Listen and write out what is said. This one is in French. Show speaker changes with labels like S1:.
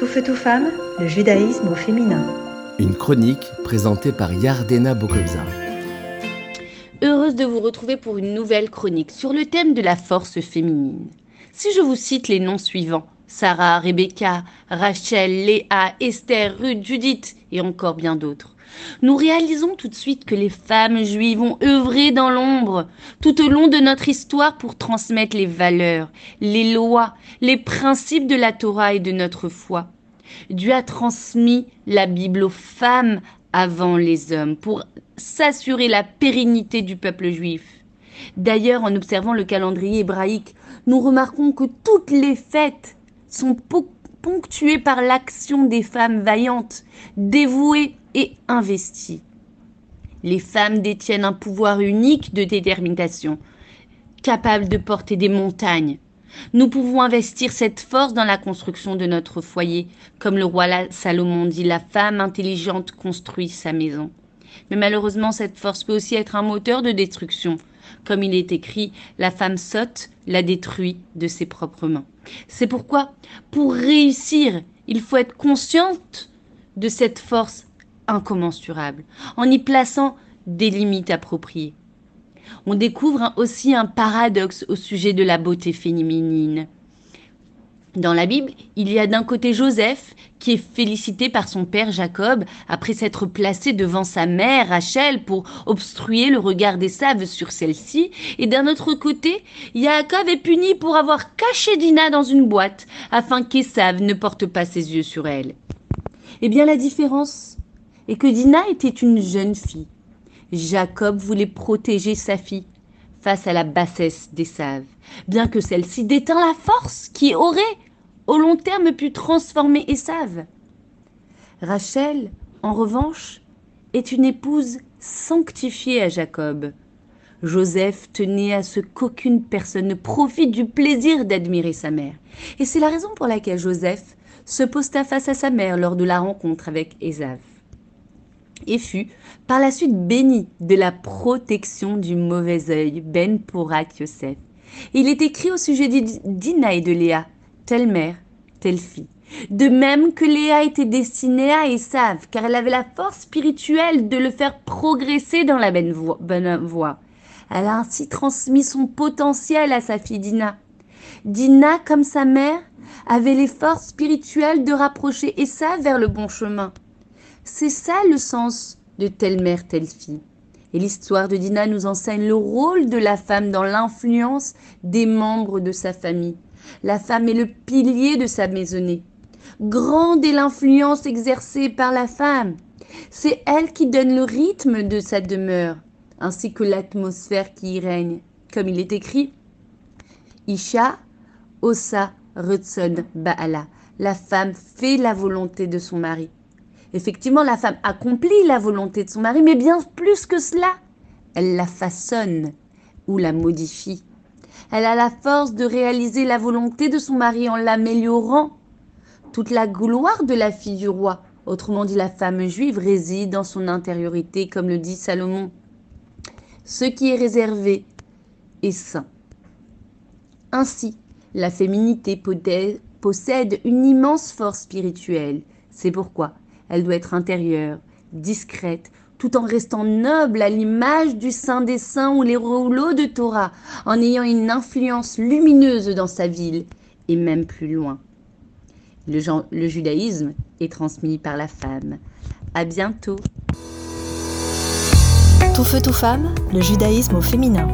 S1: Tout feu, tout femme, le judaïsme au féminin.
S2: Une chronique présentée par Yardena Bokobza.
S3: Heureuse de vous retrouver pour une nouvelle chronique sur le thème de la force féminine. Si je vous cite les noms suivants, Sarah, Rebecca, Rachel, Léa, Esther, Ruth, Judith et encore bien d'autres. Nous réalisons tout de suite que les femmes juives ont œuvré dans l'ombre tout au long de notre histoire pour transmettre les valeurs, les lois, les principes de la Torah et de notre foi. Dieu a transmis la Bible aux femmes avant les hommes pour s'assurer la pérennité du peuple juif. D'ailleurs, en observant le calendrier hébraïque, nous remarquons que toutes les fêtes sont ponctuées par l'action des femmes vaillantes, dévouées et investies. Les femmes détiennent un pouvoir unique de détermination, capable de porter des montagnes. Nous pouvons investir cette force dans la construction de notre foyer, comme le roi Salomon dit, la femme intelligente construit sa maison. Mais malheureusement, cette force peut aussi être un moteur de destruction. Comme il est écrit, la femme sotte la détruit de ses propres mains. C'est pourquoi, pour réussir, il faut être consciente de cette force incommensurable, en y plaçant des limites appropriées. On découvre aussi un paradoxe au sujet de la beauté féminine. Dans la Bible, il y a d'un côté Joseph, qui est félicité par son père Jacob après s'être placé devant sa mère Rachel pour obstruer le regard des sur celle-ci, et d'un autre côté, Jacob est puni pour avoir caché Dina dans une boîte afin qu'Esav ne porte pas ses yeux sur elle. Eh bien, la différence est que Dina était une jeune fille. Jacob voulait protéger sa fille face à la bassesse des bien que celle-ci détint la force qui aurait, au long terme, pu transformer Esav. Rachel, en revanche, est une épouse sanctifiée à Jacob. Joseph tenait à ce qu'aucune personne ne profite du plaisir d'admirer sa mère. Et c'est la raison pour laquelle Joseph se posta face à sa mère lors de la rencontre avec Esav et fut par la suite béni de la protection du mauvais œil, Ben Porat Yosef. Il est écrit au sujet d'Ina et de Léa, telle mère, telle fille. De même que Léa était destinée à Esav, car elle avait la force spirituelle de le faire progresser dans la bonne voie. Elle a ainsi transmis son potentiel à sa fille Dina. Dina, comme sa mère, avait les forces spirituelles de rapprocher Esav vers le bon chemin. C'est ça le sens de telle mère, telle fille. Et l'histoire de Dina nous enseigne le rôle de la femme dans l'influence des membres de sa famille. La femme est le pilier de sa maisonnée. Grande est l'influence exercée par la femme. C'est elle qui donne le rythme de sa demeure, ainsi que l'atmosphère qui y règne. Comme il est écrit, Isha osa rutson ba'ala. La femme fait la volonté de son mari. Effectivement, la femme accomplit la volonté de son mari, mais bien plus que cela, elle la façonne ou la modifie. Elle a la force de réaliser la volonté de son mari en l'améliorant. Toute la gloire de la fille du roi, autrement dit la femme juive, réside dans son intériorité, comme le dit Salomon. Ce qui est réservé est saint. Ainsi, la féminité possède une immense force spirituelle. C'est pourquoi elle doit être intérieure, discrète, tout en restant noble à l'image du Saint des Saints ou les rouleaux de Torah, en ayant une influence lumineuse dans sa ville et même plus loin. Le, judaïsme est transmis par la femme. À bientôt.
S1: Tout feu, tout femme, le judaïsme au féminin.